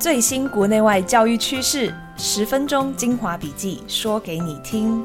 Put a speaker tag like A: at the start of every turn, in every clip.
A: 最新国内外教育趋势，十分钟精华笔记，说给你听。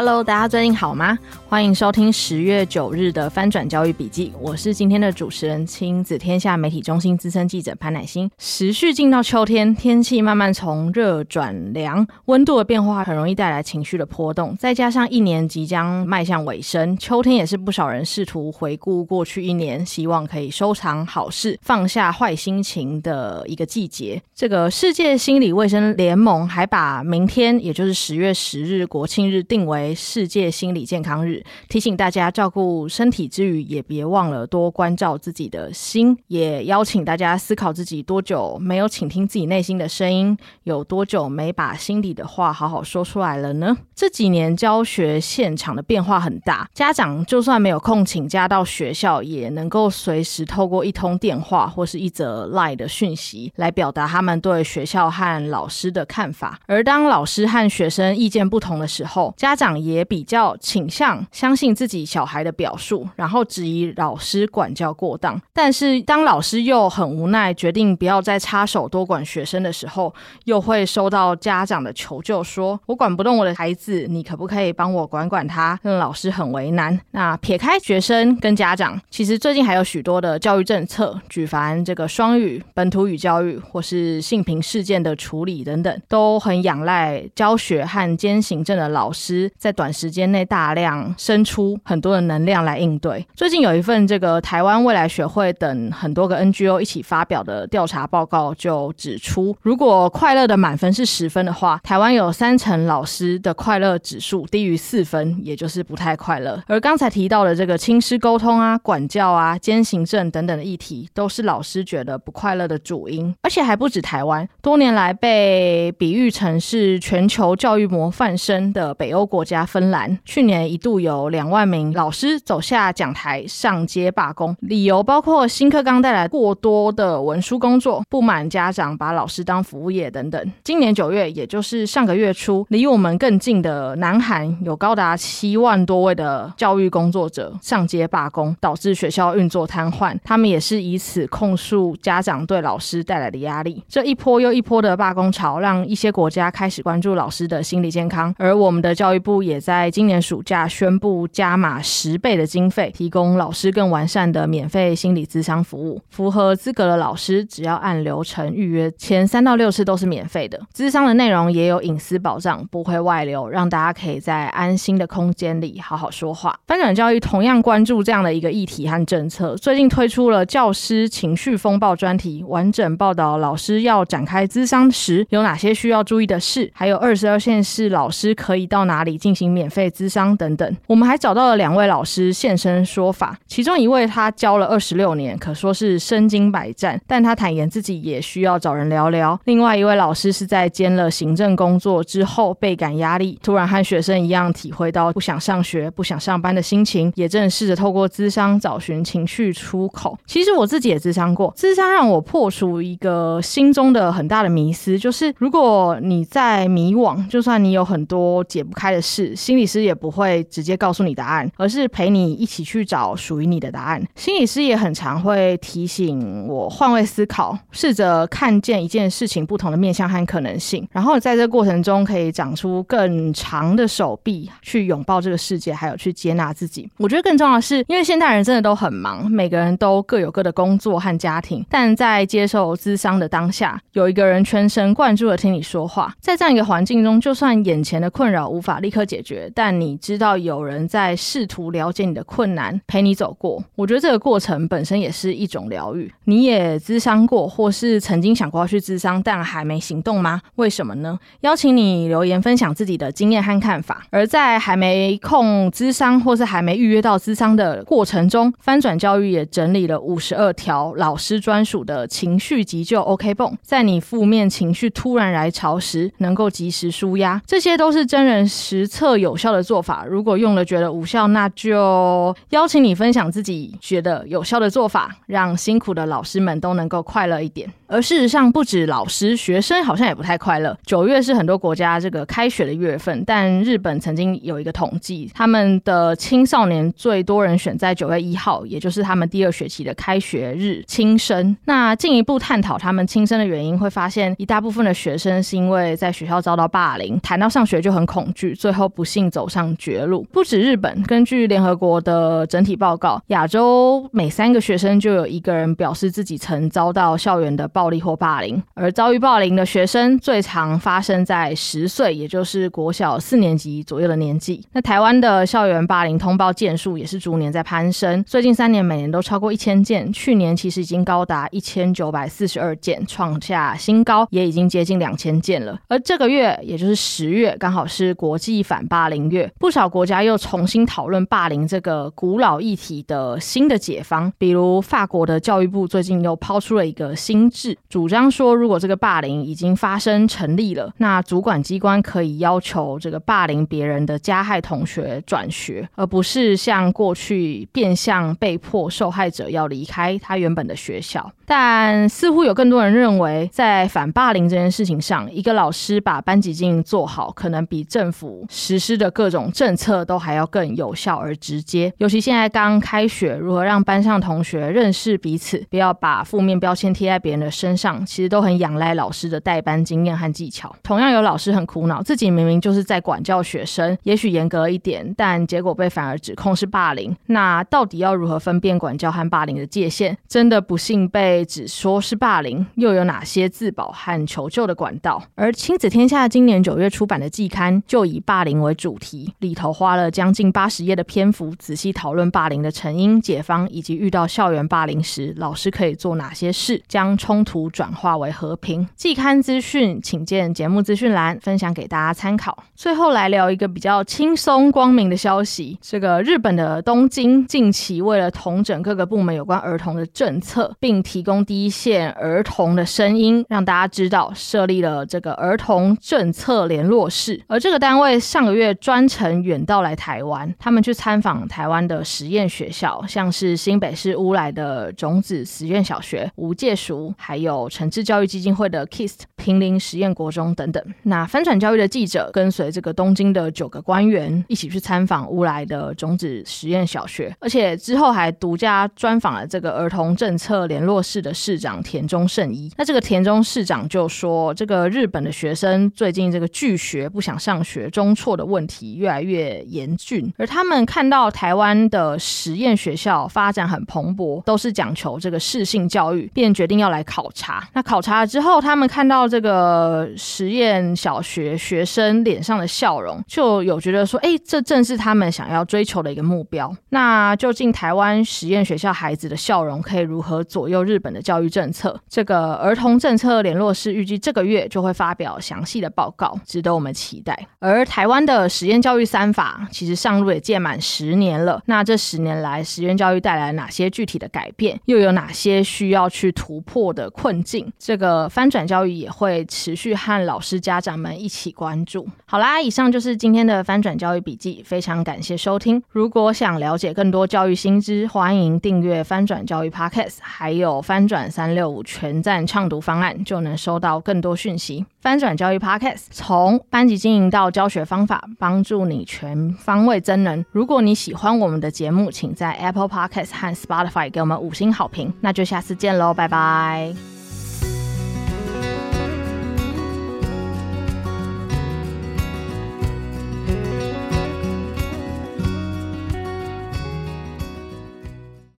B: Hello，大家最近好吗？欢迎收听十月九日的翻转教育笔记，我是今天的主持人，亲子天下媒体中心资深记者潘乃馨。时序进到秋天，天气慢慢从热转凉，温度的变化很容易带来情绪的波动。再加上一年即将迈向尾声，秋天也是不少人试图回顾过去一年，希望可以收藏好事，放下坏心情的一个季节。这个世界心理卫生联盟还把明天，也就是十月十日国庆日，定为世界心理健康日。提醒大家照顾身体之余，也别忘了多关照自己的心。也邀请大家思考自己多久没有倾听自己内心的声音，有多久没把心里的话好好说出来了呢？这几年教学现场的变化很大，家长就算没有空请假到学校，也能够随时透过一通电话或是一则 LINE 的讯息来表达他们对学校和老师的看法。而当老师和学生意见不同的时候，家长也比较倾向。相信自己小孩的表述，然后质疑老师管教过当。但是当老师又很无奈，决定不要再插手多管学生的时候，又会收到家长的求救，说：“我管不动我的孩子，你可不可以帮我管管他？”让老师很为难。那撇开学生跟家长，其实最近还有许多的教育政策，举凡这个双语、本土语教育，或是性平事件的处理等等，都很仰赖教学和兼行政的老师在短时间内大量。生出很多的能量来应对。最近有一份这个台湾未来学会等很多个 NGO 一起发表的调查报告，就指出，如果快乐的满分是十分的话，台湾有三成老师的快乐指数低于四分，也就是不太快乐。而刚才提到的这个亲师沟通啊、管教啊、兼行政等等的议题，都是老师觉得不快乐的主因。而且还不止台湾，多年来被比喻成是全球教育模范生的北欧国家芬兰，去年一度有。有两万名老师走下讲台上街罢工，理由包括新课纲带来过多的文书工作，不满家长把老师当服务业等等。今年九月，也就是上个月初，离我们更近的南韩，有高达七万多位的教育工作者上街罢工，导致学校运作瘫痪。他们也是以此控诉家长对老师带来的压力。这一波又一波的罢工潮，让一些国家开始关注老师的心理健康，而我们的教育部也在今年暑假宣布。加码十倍的经费，提供老师更完善的免费心理咨商服务。符合资格的老师，只要按流程预约，前三到六次都是免费的。咨商的内容也有隐私保障，不会外流，让大家可以在安心的空间里好好说话。翻转教育同样关注这样的一个议题和政策，最近推出了教师情绪风暴专题，完整报道老师要展开咨商时有哪些需要注意的事，还有二十二县市老师可以到哪里进进行免费咨商等等。我们还找到了两位老师现身说法，其中一位他教了二十六年，可说是身经百战，但他坦言自己也需要找人聊聊。另外一位老师是在兼了行政工作之后倍感压力，突然和学生一样体会到不想上学、不想上班的心情，也正试着透过咨商找寻情绪出口。其实我自己也咨商过，咨商让我破除一个心中的很大的迷思，就是如果你在迷惘，就算你有很多解不开的事，心理师也不会直接告诉你答案，而是陪你一起去找属于你的答案。心理师也很常会提醒我换位思考，试着看见一件事情不同的面向和可能性，然后在这过程中可以长出更长的手臂去拥抱这个世界，还有去接纳自己。我觉得更重要的是，因为现代人真的都很忙，每个人都各有各的工作和家庭，但在接受咨商的当下，有一个人全神贯注的听你说话，在这样一个环境中，就算眼前的困扰无法立刻解决，但你知道有人在。试图了解你的困难，陪你走过。我觉得这个过程本身也是一种疗愈。你也咨商过，或是曾经想过要去咨商，但还没行动吗？为什么呢？邀请你留言分享自己的经验和看法。而在还没空咨商，或是还没预约到咨商的过程中，翻转教育也整理了五十二条老师专属的情绪急救 OK 绷，在你负面情绪突然来潮时，能够及时纾压。这些都是真人实测有效的做法。如果用了觉得无效，那就邀请你分享自己觉得有效的做法，让辛苦的老师们都能够快乐一点。而事实上，不止老师，学生好像也不太快乐。九月是很多国家这个开学的月份，但日本曾经有一个统计，他们的青少年最多人选在九月一号，也就是他们第二学期的开学日轻生。那进一步探讨他们轻生的原因，会发现一大部分的学生是因为在学校遭到霸凌，谈到上学就很恐惧，最后不幸走上绝路。不止日本，根据联合国的整体报告，亚洲每三个学生就有一个人表示自己曾遭到校园的暴力或霸凌，而遭遇霸凌的学生最常发生在十岁，也就是国小四年级左右的年纪。那台湾的校园霸凌通报件数也是逐年在攀升，最近三年每年都超过一千件，去年其实已经高达一千九百四十二件，创下新高，也已经接近两千件了。而这个月，也就是十月，刚好是国际反霸凌月，不少国家又重新讨论霸凌这个古老议题的新的解方，比如法国的教育部最近又抛出了一个新制主。张说，如果这个霸凌已经发生成立了，那主管机关可以要求这个霸凌别人的加害同学转学，而不是像过去变相被迫受害者要离开他原本的学校。但似乎有更多人认为，在反霸凌这件事情上，一个老师把班级经营做好，可能比政府实施的各种政策都还要更有效而直接。尤其现在刚开学，如何让班上同学认识彼此，不要把负面标签贴在别人的身上，其实都很仰赖老师的带班经验和技巧。同样有老师很苦恼，自己明明就是在管教学生，也许严格一点，但结果被反而指控是霸凌。那到底要如何分辨管教和霸凌的界限？真的不幸被。指说是霸凌，又有哪些自保和求救的管道？而亲子天下今年九月出版的季刊就以霸凌为主题，里头花了将近八十页的篇幅，仔细讨论霸凌的成因、解方，以及遇到校园霸凌时，老师可以做哪些事，将冲突转化为和平。季刊资讯请见节目资讯栏，分享给大家参考。最后来聊一个比较轻松光明的消息：这个日本的东京近期为了统整各个部门有关儿童的政策，并提供第一线儿童的声音，让大家知道设立了这个儿童政策联络室。而这个单位上上个月专程远道来台湾，他们去参访台湾的实验学校，像是新北市乌来的种子实验小学、无界塾，还有诚志教育基金会的 KIST 平林实验国中等等。那翻转教育的记者跟随这个东京的九个官员一起去参访乌来的种子实验小学，而且之后还独家专访了这个儿童政策联络室。的市长田中胜一，那这个田中市长就说，这个日本的学生最近这个拒学、不想上学、中辍的问题越来越严峻，而他们看到台湾的实验学校发展很蓬勃，都是讲求这个适性教育，便决定要来考察。那考察了之后，他们看到这个实验小学学生脸上的笑容，就有觉得说，哎，这正是他们想要追求的一个目标。那究竟台湾实验学校孩子的笑容可以如何左右日本的教育政策，这个儿童政策联络室预计这个月就会发表详细的报告，值得我们期待。而台湾的实验教育三法其实上路也届满十年了，那这十年来实验教育带来哪些具体的改变，又有哪些需要去突破的困境？这个翻转教育也会持续和老师、家长们一起关注。好啦，以上就是今天的翻转教育笔记，非常感谢收听。如果想了解更多教育新知，欢迎订阅翻转教育 Podcast，还有翻。转三六五全站畅读方案，就能收到更多讯息。翻转教育 Podcast 从班级经营到教学方法，帮助你全方位增能。如果你喜欢我们的节目，请在 Apple Podcast 和 Spotify 给我们五星好评。那就下次见喽，拜拜。